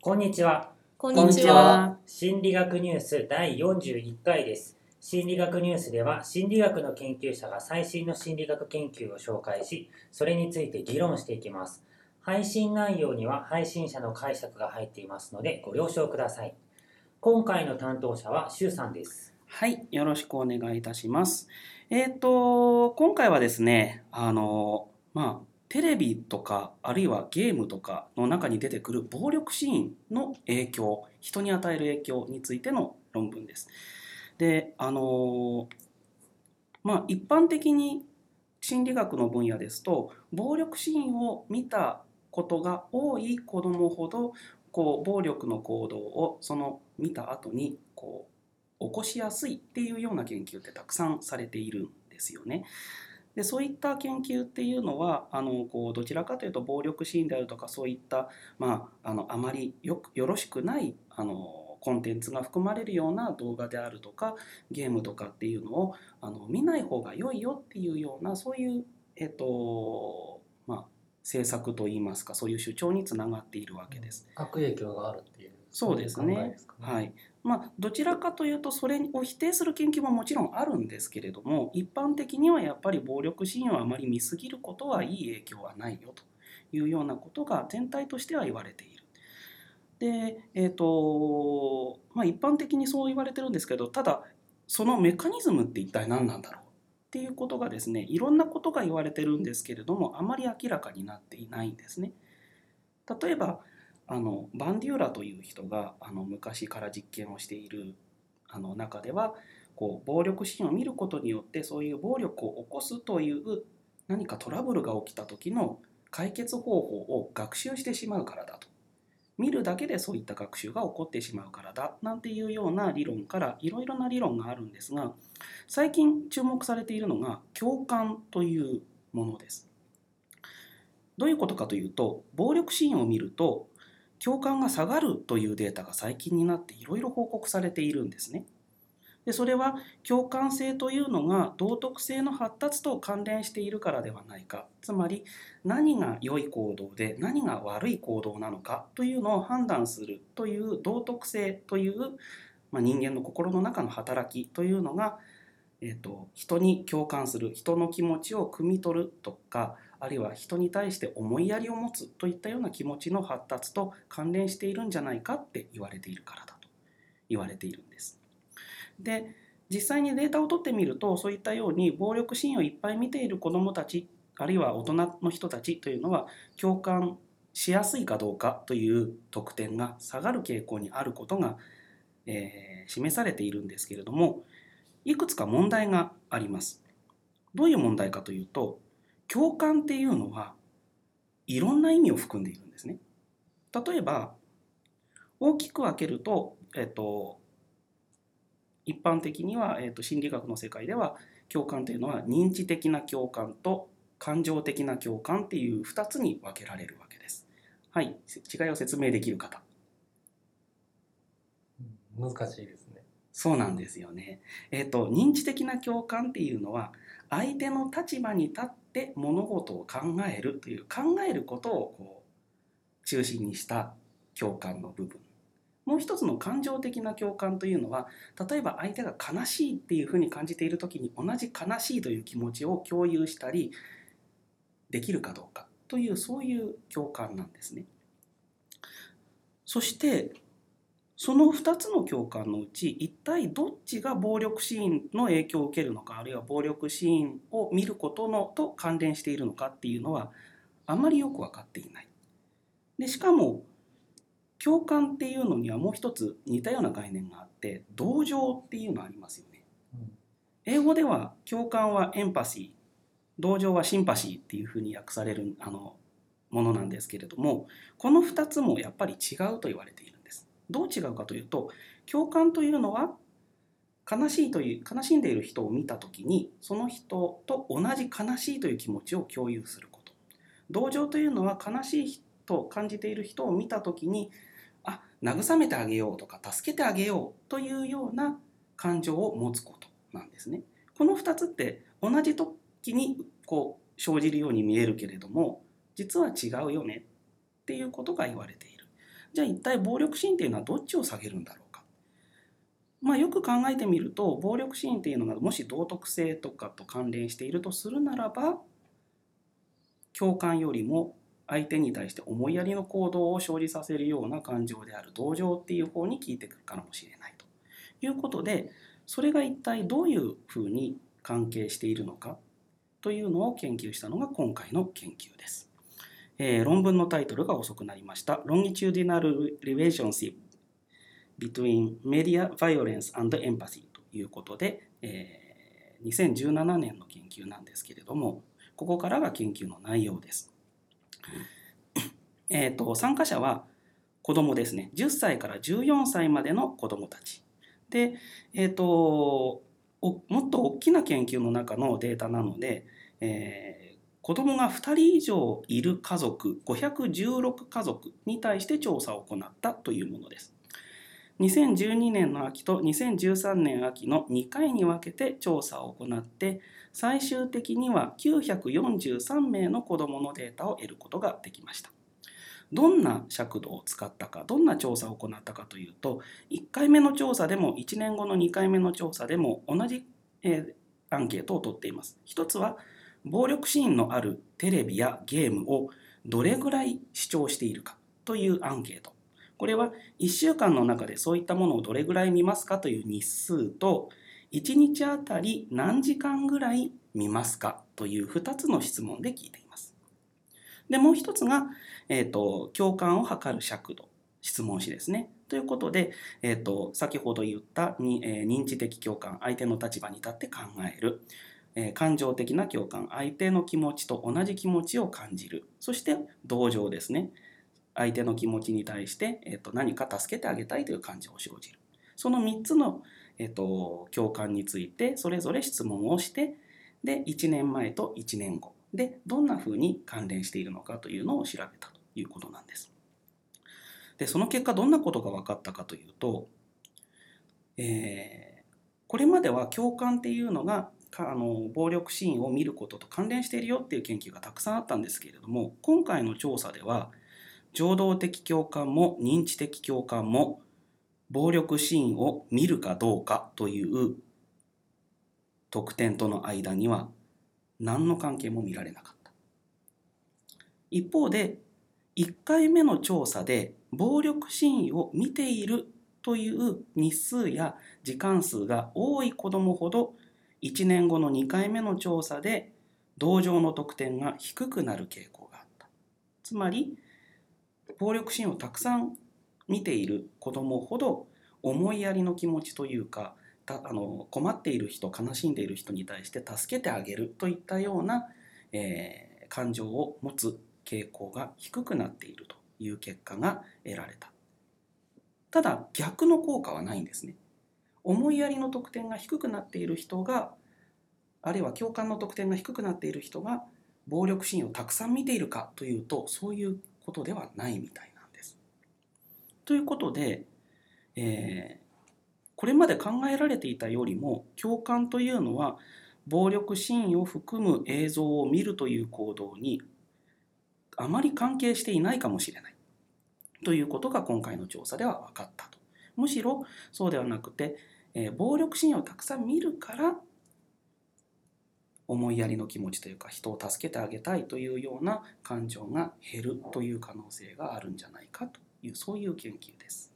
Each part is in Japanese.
こんにちは。こんにちは。心理学ニュース第41回です。心理学ニュースでは心理学の研究者が最新の心理学研究を紹介し、それについて議論していきます。配信内容には配信者の解釈が入っていますのでご了承ください。今回の担当者はシュウさんです。はい、よろしくお願いいたします。えっ、と、今回はですね、あの、まあ、テレビとか、あるいはゲームとかの中に出てくる暴力シーンの影響、人に与える影響についての論文です。で、あの、まあ、一般的に心理学の分野ですと、暴力シーンを見たことが多い子どもほど、こう、暴力の行動をその見た後に、こう、起こしやすいっていうような研究ってたくさんされているんですよね。でそういった研究っていうのはあのこうどちらかというと暴力シーンであるとかそういった、まあ、あのあまりよくよろしくないあのコンテンツが含まれるような動画であるとかゲームとかっていうのをあの見ない方が良いよっていうようなそういう、えっとまあ、政策といいますかそういう主張につながっているわけです。悪影響があるっていうそうですねですか。はい。まあ、どちらかというとそれを否定する研究ももちろんあるんですけれども一般的にはやっぱり暴力シーンをあまり見すぎることはいい影響はないよというようなことが全体としては言われている。で、えっ、とまあ一般的にそう言われてるんですけどただそのメカニズムって一体何なんだろうっていうことがですねいろんなことが言われてるんですけれどもあまり明らかになっていないんですね。例えばあのバンデューラという人があの昔から実験をしているあの中ではこう暴力シーンを見ることによってそういう暴力を起こすという何かトラブルが起きた時の解決方法を学習してしまうからだと見るだけでそういった学習が起こってしまうからだなんていうような理論からいろいろな理論があるんですが最近注目されているのが共感というものです。どういうことかというと暴力シーンを見ると共感が下がるというデータが最近になっていろいろ報告されているんですね。でそれは共感性というのが道徳性の発達と関連しているからではないかつまり何が良い行動で何が悪い行動なのかというのを判断するという道徳性という、まあ、人間の心の中の働きというのが、えー、と人に共感する人の気持ちを汲み取るとかあるいは人に対して思いやりを持つといったような気持ちの発達と関連しているんじゃないかって言われているからだと言われているんです。で実際にデータを取ってみるとそういったように暴力シーンをいっぱい見ている子どもたちあるいは大人の人たちというのは共感しやすいかどうかという特典が下がる傾向にあることが、えー示されているんですけれどもいくつか問題があります。どういう問題かというと共感っていうのはいろんな意味を含んでいるんですね。例えば大きく分けると、えっと、一般的には、えっと、心理学の世界では共感というのは認知的な共感と感情的な共感っていう2つに分けられるわけです。はい、違いを説明できる方。うん難しいですね。そうなんですよね。えっ、と認知的な共感っていうのは相手の立場に立って物事を考えるという考えることをこう中心にした共感の部分。もう一つの感情的な共感というのは例えば相手が悲しいっていうふうに感じている時に同じ悲しいという気持ちを共有したりできるかどうかというそういう共感なんですね。そしてその2つの共感のうち一体どっちが暴力シーンの影響を受けるのかあるいは暴力シーンを見ることのと関連しているのかっていうのはあまりよく分かっていない。でしかも共感っていうのにはもう一つ似たような概念があって同情っていうのありますよね。うん英語では共感はエンパシー同情はシンパシーっていうふうに訳されるあのものなんですけれどもこの2つもやっぱり違うと言われている。どう違うかというと共感というのは悲しいという悲しんでいる人を見た時にその人と同じ悲しいという気持ちを共有すること同情というのは悲しいと感じている人を見た時にあ慰めてあげようとか助けてあげようというような感情を持つことなんですね。この2つって同じ時にこう生じるように見えるけれども実は違うよねっていうことが言われている。じゃあ一体暴力シーンっていうのはどっちを下げるんだろうか。まあ、よく考えてみると暴力シーンっていうのがもし道徳性とかと関連しているとするならば共感よりも相手に対して思いやりの行動を生じさせるような感情である同情っていう方に効いてくるかもしれないということでそれが一体どういうふうに関係しているのかというのを研究したのが今回の研究です。えー論文のタイトルが遅くなりました。Longitudinal Relationship Between Media Violence and Empathy ということで、えー2017年の研究なんですけれども、ここからが研究の内容です。えーと参加者は子供ですね。10歳から14歳までの子供たち。で、えーともっと大きな研究の中のデータなので、えー子供が2人以上いる家族516家族に対して調査を行ったというものです。2012年の秋と2013年秋の2回に分けて調査を行って最終的には943名の子どものデータを得ることができました。どんな尺度を使ったかどんな調査を行ったかというと1回目の調査でも1年後の2回目の調査でも同じ、えーアンケートを取っています。一つは暴力シーンのあるテレビやゲームをどれぐらい視聴しているかというアンケート。これは1週間の中でそういったものをどれぐらい見ますかという日数と1日あたり何時間ぐらい見ますかという2つの質問で聞いています。でもう一つが、えー、と共感を図る尺度質問紙ですね。ということで、えー、と先ほど言ったに、えー認知的共感相手の立場に立って考える、え感情的な共感相手の気持ちと同じ気持ちを感じる。そして同情ですね。相手の気持ちに対して、えー、と何か助けてあげたいという感情を生じる。その3つの、えー、と共感についてそれぞれ質問をしてで1年前と1年後でどんなふうに関連しているのかというのを調べたということなんです。でその結果どんなことが分かったかというと、えーこれまでは共感っていうのがかあの暴力シーンを見ることと関連しているよっていう研究がたくさんあったんですけれども今回の調査では情動的共感も認知的共感も暴力シーンを見るかどうかという特典との間には何の関係も見られなかった。一方で1回目の調査で暴力シーンを見ているという日数や時間数が多い子どもほど1年後の2回目の調査で同情の得点が低くなる傾向があった。つまり暴力シーンをたくさん見ている子どもほど思いやりの気持ちというかたあの困っている人悲しんでいる人に対して助けてあげるといったような、えー感情を持つ傾向が低くなっているという結果が得られた。ただ逆の効果はないんですね。思いやりの得点が低くなっている人があるいは共感の得点が低くなっている人が暴力シーンをたくさん見ているかというとそういうことではないみたいなんです。ということで、えーこれまで考えられていたよりも共感というのは暴力シーンを含む映像を見るという行動にあまり関係していないかもしれないということが今回の調査では分かったと。むしろそうではなくて、えー暴力シーンをたくさん見るから思いやりの気持ちというか人を助けてあげたいというような感情が減るという可能性があるんじゃないかというそういう研究です。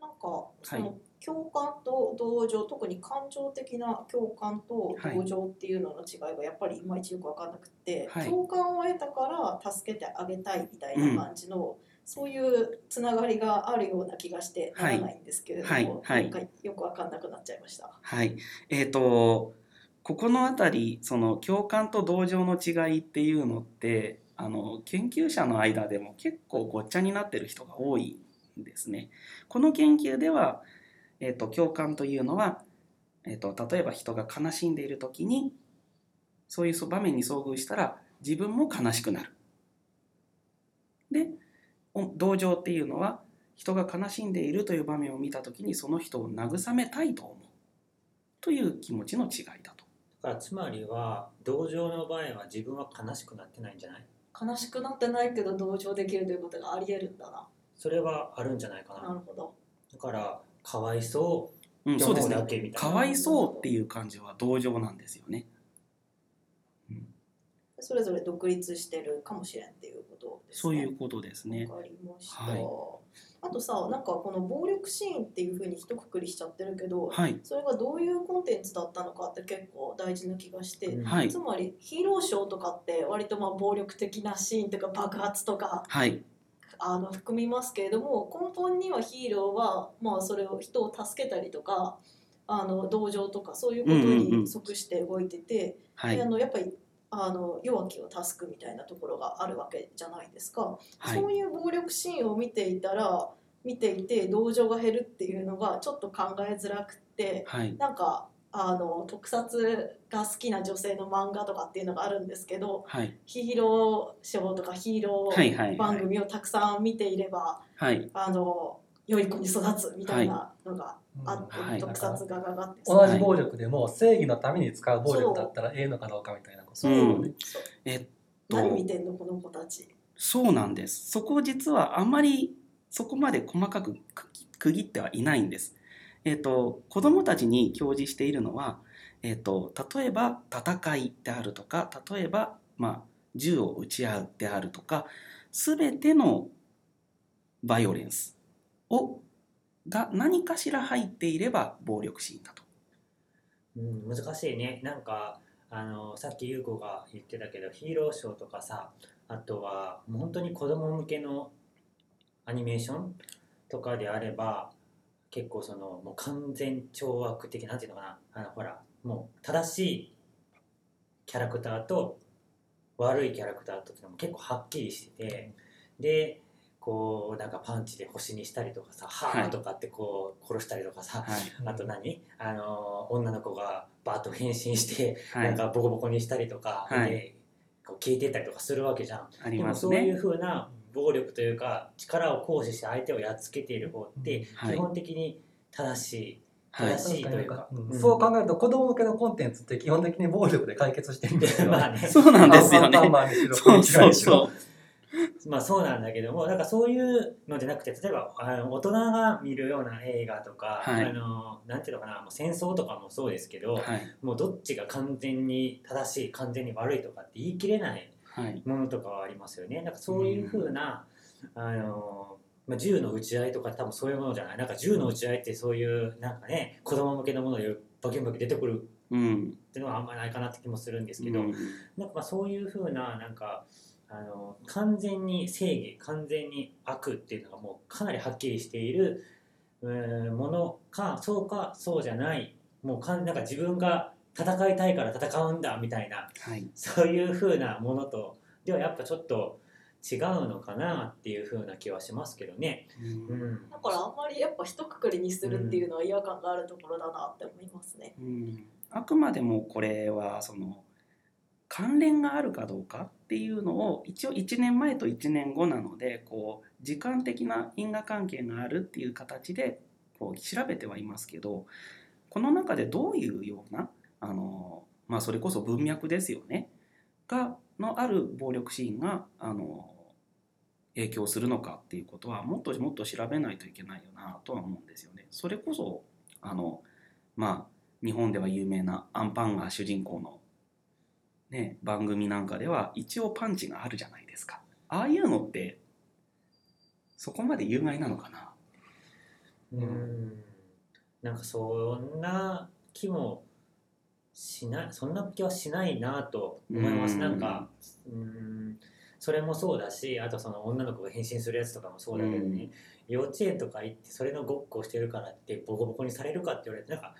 なんかその共感と同情、特に感情的な共感と同情っていうのの違いがやっぱりいまいちよく分かんなくて、はい。共感を得たから助けてあげたいみたいな感じの、そういうつながりがあるような気がしてならないんですけれども、はいはいなんかよく分かんなくなっちゃいました。はい、えー、とここの辺りその共感と同情の違いっていうのってあの研究者の間でも結構ごっちゃになってる人が多いんですね。この研究では、えー、と共感というのは、えー、と例えば人が悲しんでいる時にそういう場面に遭遇したら自分も悲しくなる。同情っていうのは人が悲しんでいるという場面を見た時にその人を慰めたいと思う。という気持ちの違いだと。だからつまりは同情の場合は自分は悲しくなってないんじゃない？悲しくなってないけど同情できるということがありえるんだな。それはあるんじゃないかな。なるほど。だからかわいそううん、そうですねだけみたいな。かわいそうっていう感じは同情なんですよね。それぞれ独立してるかもしれんっていうことですねそういうことですね。わかりました、はいあとさなんかこの暴力シーンっていうふうに一括りしちゃってるけどはい。それがどういうコンテンツだったのかって結構大事な気がして、うんはいつまりヒーローショーとかって割とまあ暴力的なシーンとか爆発とかはい。あの含みますけれども根本にはヒーローはまあそれを人を助けたりとかあの同情とかそういうことうんうんうんに即して動いてて、はいであ。のやっぱりあの弱きを助くみたいなところがあるわけじゃないですか、はいそういう暴力シーンを見ていたら見ていて同情が減るっていうのがちょっと考えづらくってはい。なんかあの特撮が好きな女性の漫画とかっていうのがあるんですけどはい。ヒーローショーとかヒーロはい。はい。ー番組をたくさん見ていれば、はい。あの良い子に育つみたいなのがあって、はい。特撮画ががって同じ暴力でも正義のために使う暴力だったらええのかどうかみたいなことそう、うんそう。えっ何見と、てんのこの子たち？そうなんです。そこ実はあまりそこまで細かく区切ってはいないんです。えっと、子供たちに表示しているのは、えっと、例えば戦いであるとか、例えば、まあ、銃を撃ち合うであるとか、すべてのバイオレンスをが何かしら入っていれば暴力シーンだと。うん、難しいね。なんかあのさっき優子が言ってたけどヒーローショーとかさあとはもう本当に子供向けのアニメーションとかであれば結構そのもう完全懲悪的なんていうのかな。あのほらもう正しいキャラクターと悪いキャラクターとってのも結構はっきりしてて。でこうなんかパンチで星にしたりとかさ「はあ」とかってこう殺したりとかさ、はい。あと何？あの女の子がバーッと変身して、はい。なんかボコボコにしたりとか、はいでこう消えてったりとかするわけじゃん。ありますでもそういうね。風な暴力というか力を行使して相手をやっつけている方ってはい基本的に正しい、はい正。しいというか、そう考えると子供向けのコンテンツって基本的に暴力で解決してるんですよ。まあねそうなんですよね。そうそうう。そう。まあそうなんだけどもなんかそういうのじゃなくて例えばあの大人が見るような映画とか、はいあのなんていうのかなもう戦争とかもそうですけど、はい。もうどっちが完全に正しい完全に悪いとかって言い切れないはい。ものとかはありますよね。なんかそういうふうな、あのまあ、銃の撃ち合いとか多分そういうものじゃない。なんか銃の撃ち合いってそういうなんかね子供向けのものでバキバキ出てくるうん。っていうのはあんまりないかなって気もするんですけど、うんなんかまあそういうふうななんかあの完全に正義完全に悪っていうのがもうかなりはっきりしているうーんものかそうかそうじゃないもうかんなんか自分が戦いたいから戦うんだみたいなはい。そういう風なものとではやっぱちょっと違うのかなっていう風な気はしますけどね。ううんん、だからあんまりやっぱ一括りにするっていうのは違和感があるところだなって思いますね。うんあくまでもこれはその関連があるかどうかっていうのを一応1年前と1年後なのでこう時間的な因果関係があるっていう形でこう調べてはいますけどこの中でどういうようなあの、まあ、それこそ文脈ですよねがのある暴力シーンがあの影響するのかっていうことはもっともっと調べないといけないよなとは思うんですよね。それこそあのまあ日本では有名なアンパンが主人公の、ね、番組なんかでは一応パンチがあるじゃないですか。ああいうのってそこまで有害なのかな？うんなんかそんな気もしないそんな気はしないなと思います。うんなんかうんそれもそうだしあとその女の子が変身するやつとかもそうだけどね、幼稚園とか行ってそれのごっこをしてるからってボコボコにされるかって言われてなんか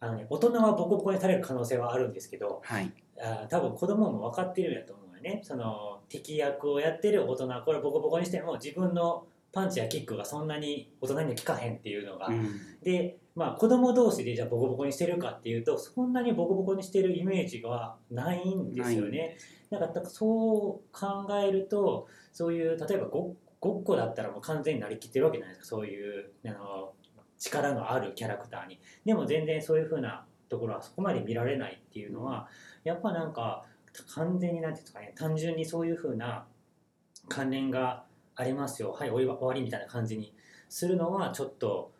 あの、ね、大人はボコボコにされる可能性はあるんですけどはい。あー多分子供も分かってるんやと思うよねその敵役をやってる大人はこれボコボコにしても自分のパンチやキックがそんなに大人には効かへんっていうのが、うんでまあ子供同士でじゃあボコボコにしてるかっていうとそんなにボコボコにしてるイメージがないんですよね。なんかだからそう考えるとそういう例えばごごっこだったらもう完全になりきってるわけじゃないですかそういうあの力のあるキャラクターに。でも全然そういう風なところはそこまで見られないっていうのはやっぱなんか完全になんていうんですかね単純にそういう風な関連がありますよ。はい終わり終わりみたいな感じにするのはちょっと、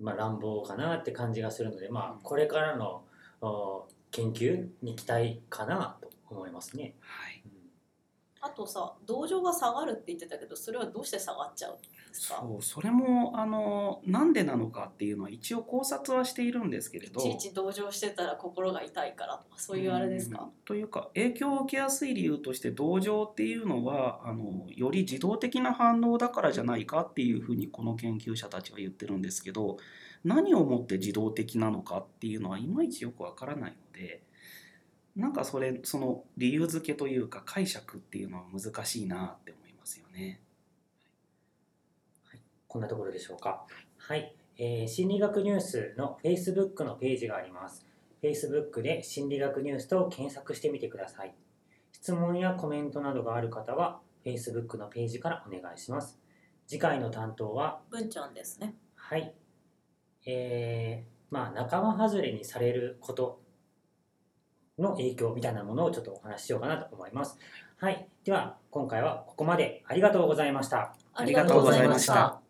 まあ、乱暴かなって感じがするので、まあ、これからのお研究に期待かなと思いますね。はい、うん。あとさ同情が下がるって言ってたけどそれはどうして下がっちゃうんですか？そうそれもあのなんでなのかっていうのは一応考察はしているんですけれど。いちいち同情してたら心が痛いからとかそういうあれですか？うん。というか影響を受けやすい理由として同情っていうのはあのより自動的な反応だからじゃないかっていうふうにこの研究者たちは言ってるんですけど何をもって自動的なのかっていうのはいまいちよくわからないのでなんかそれその理由付けというか解釈っていうのは難しいなって思いますよね。こんなところでしょうか。はい、えー心理学ニュースの Facebook のページがあります。Facebook で心理学ニュースと検索してみてください。質問やコメントなどがある方は Facebook のページからお願いします。次回の担当は、文ちゃんですねはい、えー、まあ仲間外れにされることの影響みたいなものをちょっとお話ししようかなと思います。はい、では今回はここまでありがとうございました。ありがとうございました